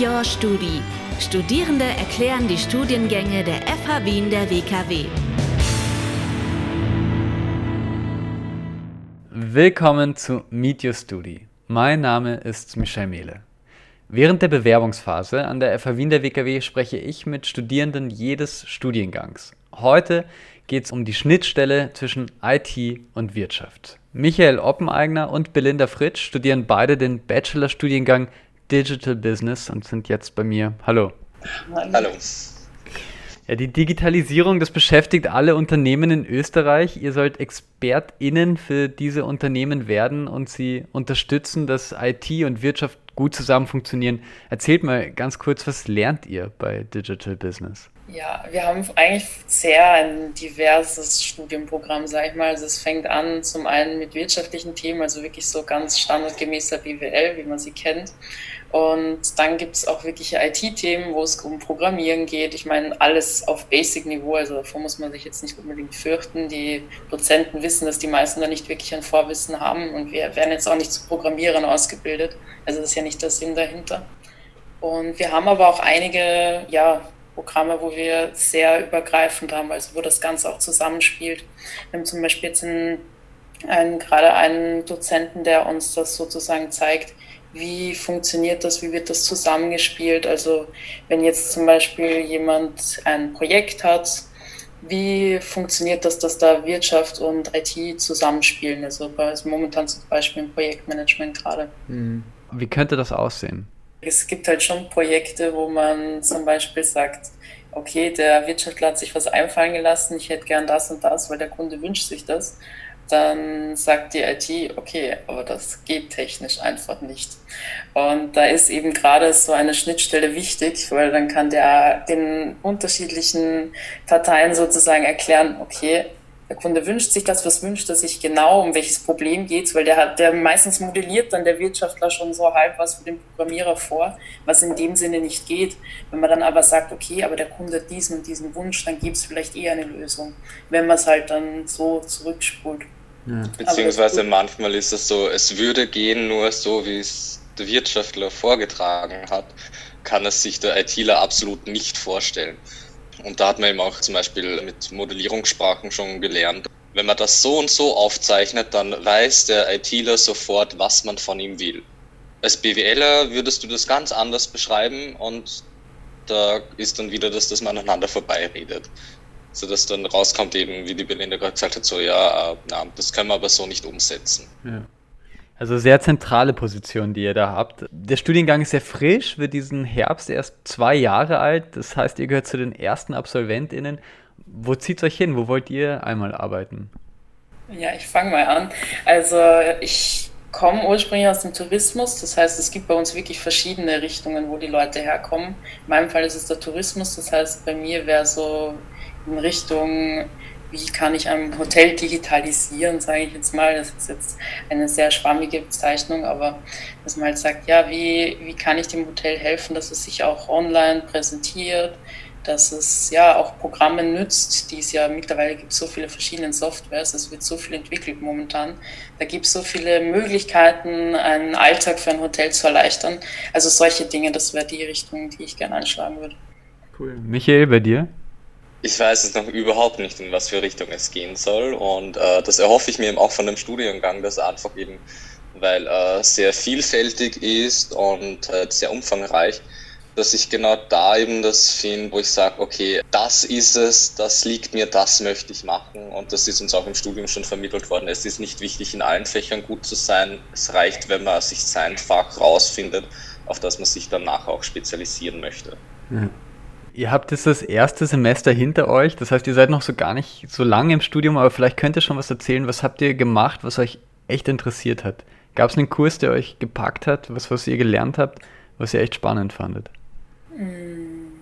Your Studi. Studierende erklären die Studiengänge der FH Wien der WKW. Willkommen zu Meet Your Studi. Mein Name ist Michel Mehle. Während der Bewerbungsphase an der FH Wien der WKW spreche ich mit Studierenden jedes Studiengangs. Heute geht es um die Schnittstelle zwischen IT und Wirtschaft. Michael Oppeneigner und Belinda Fritsch studieren beide den Bachelorstudiengang Digital Business und sind jetzt bei mir. Hallo. Hallo. Ja, die Digitalisierung, das beschäftigt alle Unternehmen in Österreich. Ihr sollt ExpertInnen für diese Unternehmen werden und sie unterstützen, dass IT und Wirtschaft gut zusammen funktionieren. Erzählt mal ganz kurz, was lernt ihr bei Digital Business? Ja, wir haben eigentlich sehr ein diverses Studienprogramm, sag ich mal. Also es fängt an zum einen mit wirtschaftlichen Themen, also wirklich so ganz standardgemäßer BWL, wie man sie kennt. Und dann gibt es auch wirkliche IT-Themen, wo es um Programmieren geht. Ich meine, alles auf Basic-Niveau, also davor muss man sich jetzt nicht unbedingt fürchten. Die Dozenten wissen, dass die meisten da nicht wirklich ein Vorwissen haben und wir werden jetzt auch nicht zu Programmierern ausgebildet. Also das ist ja nicht der Sinn dahinter. Und wir haben aber auch einige, ja, Programme, wo wir sehr übergreifend haben, also wo das Ganze auch zusammenspielt. Wir haben zum Beispiel jetzt einen, einen, gerade einen Dozenten, der uns das sozusagen zeigt, wie funktioniert das, wie wird das zusammengespielt. Also wenn jetzt zum Beispiel jemand ein Projekt hat, wie funktioniert das, dass da Wirtschaft und IT zusammenspielen? Also also momentan zum Beispiel im Projektmanagement gerade. Hm. Wie könnte das aussehen? Es gibt halt schon Projekte, wo man zum Beispiel sagt, okay, der Wirtschaftler hat sich was einfallen gelassen, ich hätte gern das und das, weil der Kunde wünscht sich das. Dann sagt die IT, okay, aber das geht technisch einfach nicht. Und da ist eben gerade so eine Schnittstelle wichtig, weil dann kann der den unterschiedlichen Parteien sozusagen erklären, okay, der Kunde wünscht sich das, was wünscht er sich genau, um welches Problem geht es, weil der hat, der meistens modelliert dann der Wirtschaftler schon so halb was für den Programmierer vor, was in dem Sinne nicht geht. Wenn man dann aber sagt, okay, aber der Kunde hat diesen und diesen Wunsch, dann gibt es vielleicht eher eine Lösung, wenn man es halt dann so zurückspult. Ja. Beziehungsweise manchmal ist es so, es würde gehen, nur so wie es der Wirtschaftler vorgetragen hat, kann es sich der ITler absolut nicht vorstellen. Und da hat man eben auch zum Beispiel mit Modellierungssprachen schon gelernt. Wenn man das so und so aufzeichnet, dann weiß der ITler sofort, was man von ihm will. Als BWLer würdest du das ganz anders beschreiben und da ist dann wieder das, dass man aneinander vorbeiredet. So dass dann rauskommt eben, wie die Belinda gerade gesagt hat, so ja, äh, na, das können wir aber so nicht umsetzen. Ja. Also sehr zentrale Position, die ihr da habt. Der Studiengang ist sehr frisch, wird diesen Herbst erst zwei Jahre alt. Das heißt, ihr gehört zu den ersten AbsolventInnen. Wo zieht es euch hin? Wo wollt ihr einmal arbeiten? Ja, ich fange mal an. Also ich komme ursprünglich aus dem Tourismus. Das heißt, es gibt bei uns wirklich verschiedene Richtungen, wo die Leute herkommen. In meinem Fall ist es der Tourismus. Das heißt, bei mir wäre so in Richtung wie kann ich ein Hotel digitalisieren, sage ich jetzt mal. Das ist jetzt eine sehr schwammige Bezeichnung, aber dass man halt sagt, ja, wie, wie kann ich dem Hotel helfen, dass es sich auch online präsentiert, dass es ja auch Programme nützt, die es ja mittlerweile gibt, so viele verschiedene Softwares, es wird so viel entwickelt momentan. Da gibt es so viele Möglichkeiten, einen Alltag für ein Hotel zu erleichtern. Also solche Dinge, das wäre die Richtung, die ich gerne anschlagen würde. Cool. Michael, bei dir? Ich weiß es noch überhaupt nicht, in was für Richtung es gehen soll. Und äh, das erhoffe ich mir eben auch von dem Studiengang, dass einfach eben, weil er äh, sehr vielfältig ist und äh, sehr umfangreich, dass ich genau da eben das finde, wo ich sage, okay, das ist es, das liegt mir, das möchte ich machen. Und das ist uns auch im Studium schon vermittelt worden. Es ist nicht wichtig, in allen Fächern gut zu sein. Es reicht, wenn man sich sein Fach rausfindet, auf das man sich danach auch spezialisieren möchte. Mhm. Ihr habt jetzt das erste Semester hinter euch, das heißt, ihr seid noch so gar nicht so lange im Studium, aber vielleicht könnt ihr schon was erzählen. Was habt ihr gemacht, was euch echt interessiert hat? Gab es einen Kurs, der euch gepackt hat, was, was ihr gelernt habt, was ihr echt spannend fandet? Hm,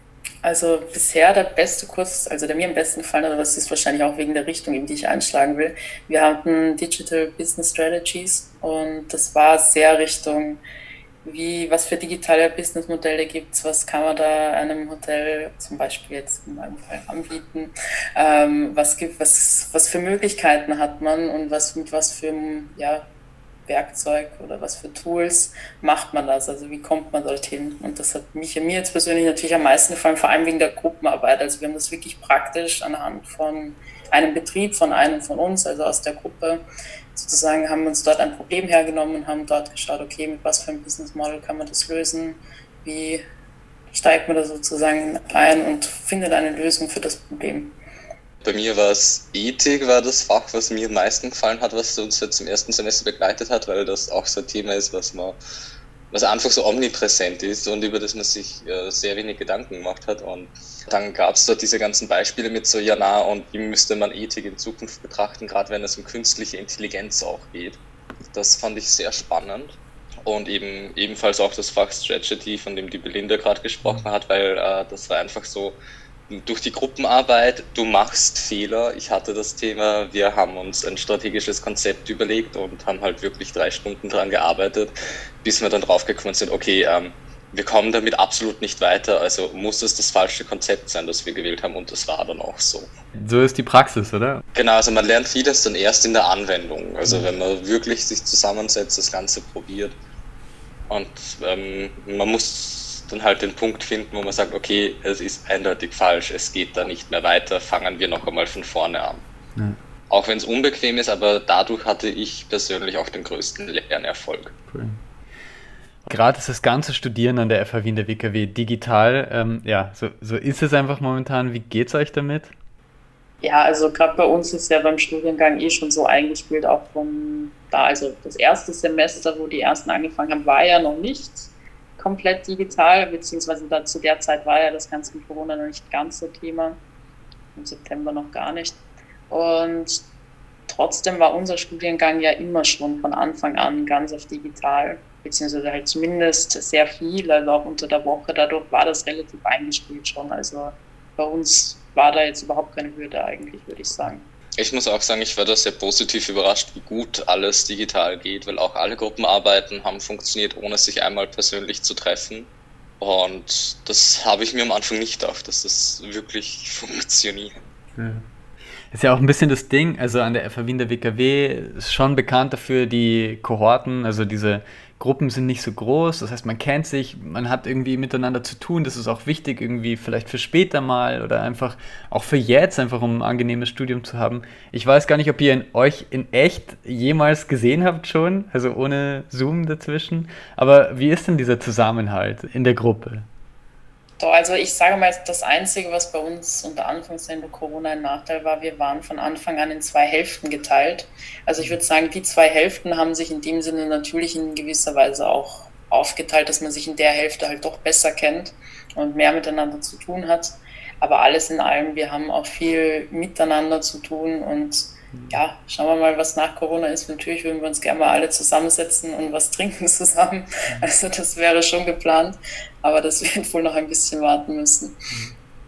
also bisher der beste Kurs, also der mir am besten gefallen hat, aber das ist wahrscheinlich auch wegen der Richtung, in die ich einschlagen will. Wir hatten Digital Business Strategies und das war sehr Richtung wie, was für digitale Businessmodelle gibt es, was kann man da einem Hotel zum Beispiel jetzt in meinem Fall anbieten, ähm, was, gibt, was, was für Möglichkeiten hat man und was mit was für ja, Werkzeug oder was für Tools macht man das? Also wie kommt man dorthin? Und das hat mich mir jetzt persönlich natürlich am meisten gefallen, vor allem wegen der Gruppenarbeit. Also wir haben das wirklich praktisch anhand von einem Betrieb, von einem von uns, also aus der Gruppe, sozusagen haben wir uns dort ein Problem hergenommen und haben dort geschaut, okay, mit was für einem Business Model kann man das lösen? Wie steigt man da sozusagen ein und findet eine Lösung für das Problem? Bei mir war es Ethik, war das Fach, was mir am meisten gefallen hat, was uns jetzt im ersten Semester begleitet hat, weil das auch so ein Thema ist, was man was einfach so omnipräsent ist und über das man sich äh, sehr wenig Gedanken gemacht hat. Und dann gab es dort diese ganzen Beispiele mit so, ja na, und wie müsste man Ethik in Zukunft betrachten, gerade wenn es um künstliche Intelligenz auch geht. Das fand ich sehr spannend. Und eben ebenfalls auch das Fach Strategy, von dem die Belinda gerade gesprochen hat, weil äh, das war einfach so, durch die Gruppenarbeit, du machst Fehler. Ich hatte das Thema, wir haben uns ein strategisches Konzept überlegt und haben halt wirklich drei Stunden dran gearbeitet, bis wir dann draufgekommen sind, okay, ähm, wir kommen damit absolut nicht weiter, also muss es das falsche Konzept sein, das wir gewählt haben und das war dann auch so. So ist die Praxis, oder? Genau, also man lernt vieles dann erst in der Anwendung, also wenn man wirklich sich zusammensetzt, das Ganze probiert und ähm, man muss dann halt den Punkt finden, wo man sagt, okay, es ist eindeutig falsch, es geht da nicht mehr weiter, fangen wir noch einmal von vorne an. Ja. Auch wenn es unbequem ist, aber dadurch hatte ich persönlich auch den größten Lernerfolg. Cool. Gerade ist das ganze Studieren an der FH Wien der WKW digital. Ähm, ja, so, so ist es einfach momentan. Wie geht es euch damit? Ja, also gerade bei uns ist ja beim Studiengang eh schon so eingespielt, auch von da. Also das erste Semester, wo die ersten angefangen haben, war ja noch nichts komplett digital, beziehungsweise da, zu der Zeit war ja das ganze Corona noch nicht ganz so Thema, im September noch gar nicht. Und trotzdem war unser Studiengang ja immer schon von Anfang an ganz auf digital, beziehungsweise halt zumindest sehr viel, also auch unter der Woche. Dadurch war das relativ eingespielt schon. Also bei uns war da jetzt überhaupt keine Hürde eigentlich, würde ich sagen. Ich muss auch sagen, ich war da sehr positiv überrascht, wie gut alles digital geht, weil auch alle Gruppenarbeiten haben funktioniert, ohne sich einmal persönlich zu treffen. Und das habe ich mir am Anfang nicht gedacht, dass das wirklich funktioniert. Ja. Ist ja auch ein bisschen das Ding, also an der FH Wien der WKW ist schon bekannt dafür, die Kohorten, also diese Gruppen sind nicht so groß, das heißt, man kennt sich, man hat irgendwie miteinander zu tun, das ist auch wichtig, irgendwie vielleicht für später mal oder einfach auch für jetzt, einfach um ein angenehmes Studium zu haben. Ich weiß gar nicht, ob ihr in euch in echt jemals gesehen habt schon, also ohne Zoom dazwischen, aber wie ist denn dieser Zusammenhalt in der Gruppe? Doch, also ich sage mal, das Einzige, was bei uns unter Anführungszeichen Corona ein Nachteil war, wir waren von Anfang an in zwei Hälften geteilt. Also ich würde sagen, die zwei Hälften haben sich in dem Sinne natürlich in gewisser Weise auch aufgeteilt, dass man sich in der Hälfte halt doch besser kennt und mehr miteinander zu tun hat. Aber alles in allem, wir haben auch viel miteinander zu tun und ja, schauen wir mal, was nach Corona ist. Natürlich würden wir uns gerne mal alle zusammensetzen und was trinken zusammen. Also das wäre schon geplant, aber das wird wohl noch ein bisschen warten müssen.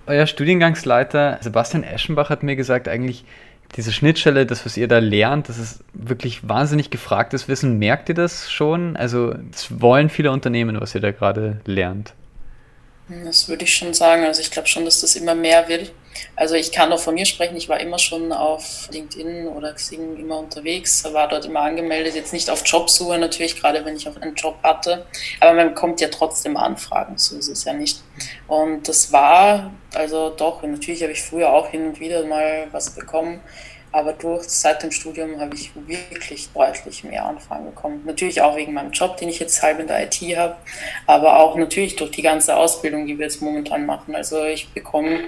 Euer Studiengangsleiter Sebastian Eschenbach hat mir gesagt, eigentlich diese Schnittstelle, das, was ihr da lernt, das ist wirklich wahnsinnig gefragtes Wissen. Merkt ihr das schon? Also es wollen viele Unternehmen, was ihr da gerade lernt. Das würde ich schon sagen. Also ich glaube schon, dass das immer mehr wird. Also ich kann auch von mir sprechen, ich war immer schon auf LinkedIn oder Xing immer unterwegs, war dort immer angemeldet, jetzt nicht auf Jobsuche natürlich, gerade wenn ich auf einen Job hatte, aber man bekommt ja trotzdem Anfragen, so ist es ja nicht. Und das war, also doch, natürlich habe ich früher auch hin und wieder mal was bekommen, aber durch seit dem Studium habe ich wirklich deutlich mehr Anfragen bekommen. Natürlich auch wegen meinem Job, den ich jetzt halb in der IT habe, aber auch natürlich durch die ganze Ausbildung, die wir jetzt momentan machen. Also ich bekomme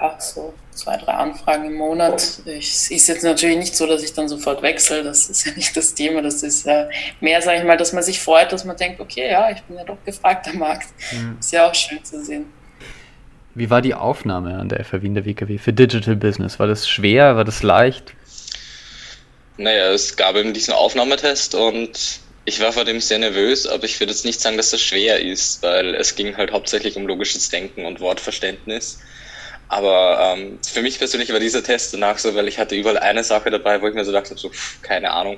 ja, so zwei, drei Anfragen im Monat. Es ist jetzt natürlich nicht so, dass ich dann sofort wechsle. Das ist ja nicht das Thema. Das ist ja mehr, sage ich mal, dass man sich freut, dass man denkt, okay, ja, ich bin ja doch gefragt am Markt. Mhm. Ist ja auch schön zu sehen. Wie war die Aufnahme an der FH Wien der WKW für Digital Business? War das schwer? War das leicht? Naja, es gab eben diesen Aufnahmetest und ich war vor dem sehr nervös, aber ich würde jetzt nicht sagen, dass das schwer ist, weil es ging halt hauptsächlich um logisches Denken und Wortverständnis. Aber ähm, für mich persönlich war dieser Test danach so, weil ich hatte überall eine Sache dabei, wo ich mir so dachte, so, pff, keine Ahnung.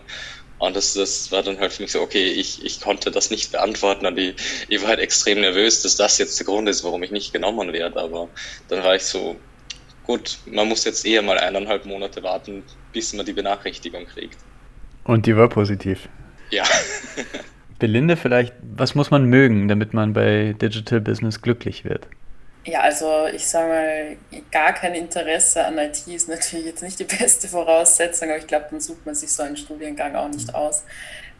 Und das, das war dann halt für mich so, okay, ich, ich konnte das nicht beantworten und ich, ich war halt extrem nervös, dass das jetzt der Grund ist, warum ich nicht genommen werde. Aber dann war ich so, gut, man muss jetzt eher mal eineinhalb Monate warten, bis man die Benachrichtigung kriegt. Und die war positiv. Ja. Belinde, vielleicht, was muss man mögen, damit man bei Digital Business glücklich wird? Ja, also ich sage mal, gar kein Interesse an IT ist natürlich jetzt nicht die beste Voraussetzung, aber ich glaube, dann sucht man sich so einen Studiengang auch nicht aus.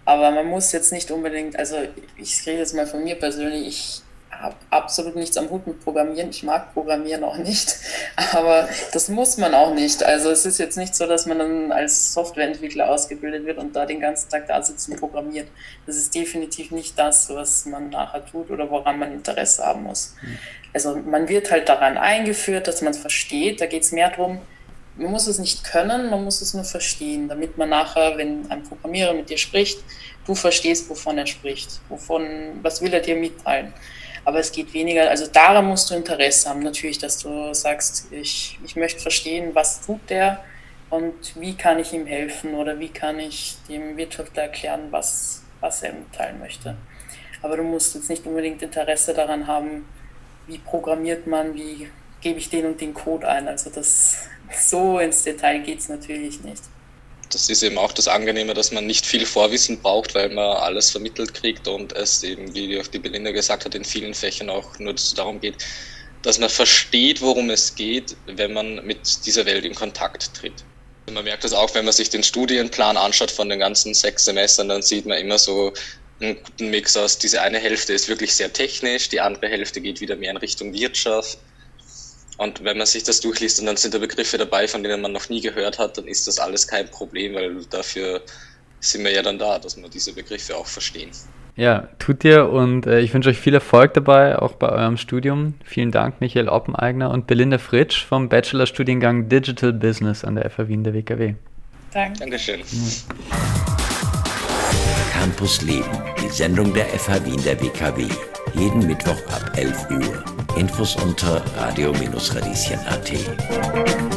Aber man muss jetzt nicht unbedingt, also ich rede jetzt mal von mir persönlich, ich habe absolut nichts am Hut mit Programmieren. Ich mag Programmieren auch nicht, aber das muss man auch nicht. Also es ist jetzt nicht so, dass man dann als Softwareentwickler ausgebildet wird und da den ganzen Tag da sitzt und programmiert. Das ist definitiv nicht das, was man nachher tut oder woran man Interesse haben muss. Also man wird halt daran eingeführt, dass man es versteht. Da geht es mehr darum, man muss es nicht können, man muss es nur verstehen, damit man nachher, wenn ein Programmierer mit dir spricht, du verstehst, wovon er spricht, wovon, was will er dir mitteilen. Aber es geht weniger, also daran musst du Interesse haben, natürlich, dass du sagst, ich, ich möchte verstehen, was tut der und wie kann ich ihm helfen oder wie kann ich dem Wirtschaftler erklären, was, was er mitteilen möchte. Aber du musst jetzt nicht unbedingt Interesse daran haben, wie programmiert man, wie gebe ich den und den Code ein. Also das so ins Detail geht es natürlich nicht das ist eben auch das Angenehme, dass man nicht viel Vorwissen braucht, weil man alles vermittelt kriegt und es eben, wie auch die Belinda gesagt hat, in vielen Fächern auch nur darum geht, dass man versteht, worum es geht, wenn man mit dieser Welt in Kontakt tritt. Man merkt das auch, wenn man sich den Studienplan anschaut von den ganzen sechs Semestern, dann sieht man immer so einen guten Mix aus. Diese eine Hälfte ist wirklich sehr technisch, die andere Hälfte geht wieder mehr in Richtung Wirtschaft und wenn man sich das durchliest und dann sind da Begriffe dabei, von denen man noch nie gehört hat, dann ist das alles kein Problem, weil dafür sind wir ja dann da, dass wir diese Begriffe auch verstehen. Ja, tut ihr und äh, ich wünsche euch viel Erfolg dabei, auch bei eurem Studium. Vielen Dank, Michael Oppeneigner und Belinda Fritsch vom Bachelorstudiengang Digital Business an der FH Wien der WKW. Danke. Dankeschön. Campus Leben, die Sendung der FH Wien der WKW. Jeden Mittwoch ab 11 Uhr. Infos unter radio-radieschen.at.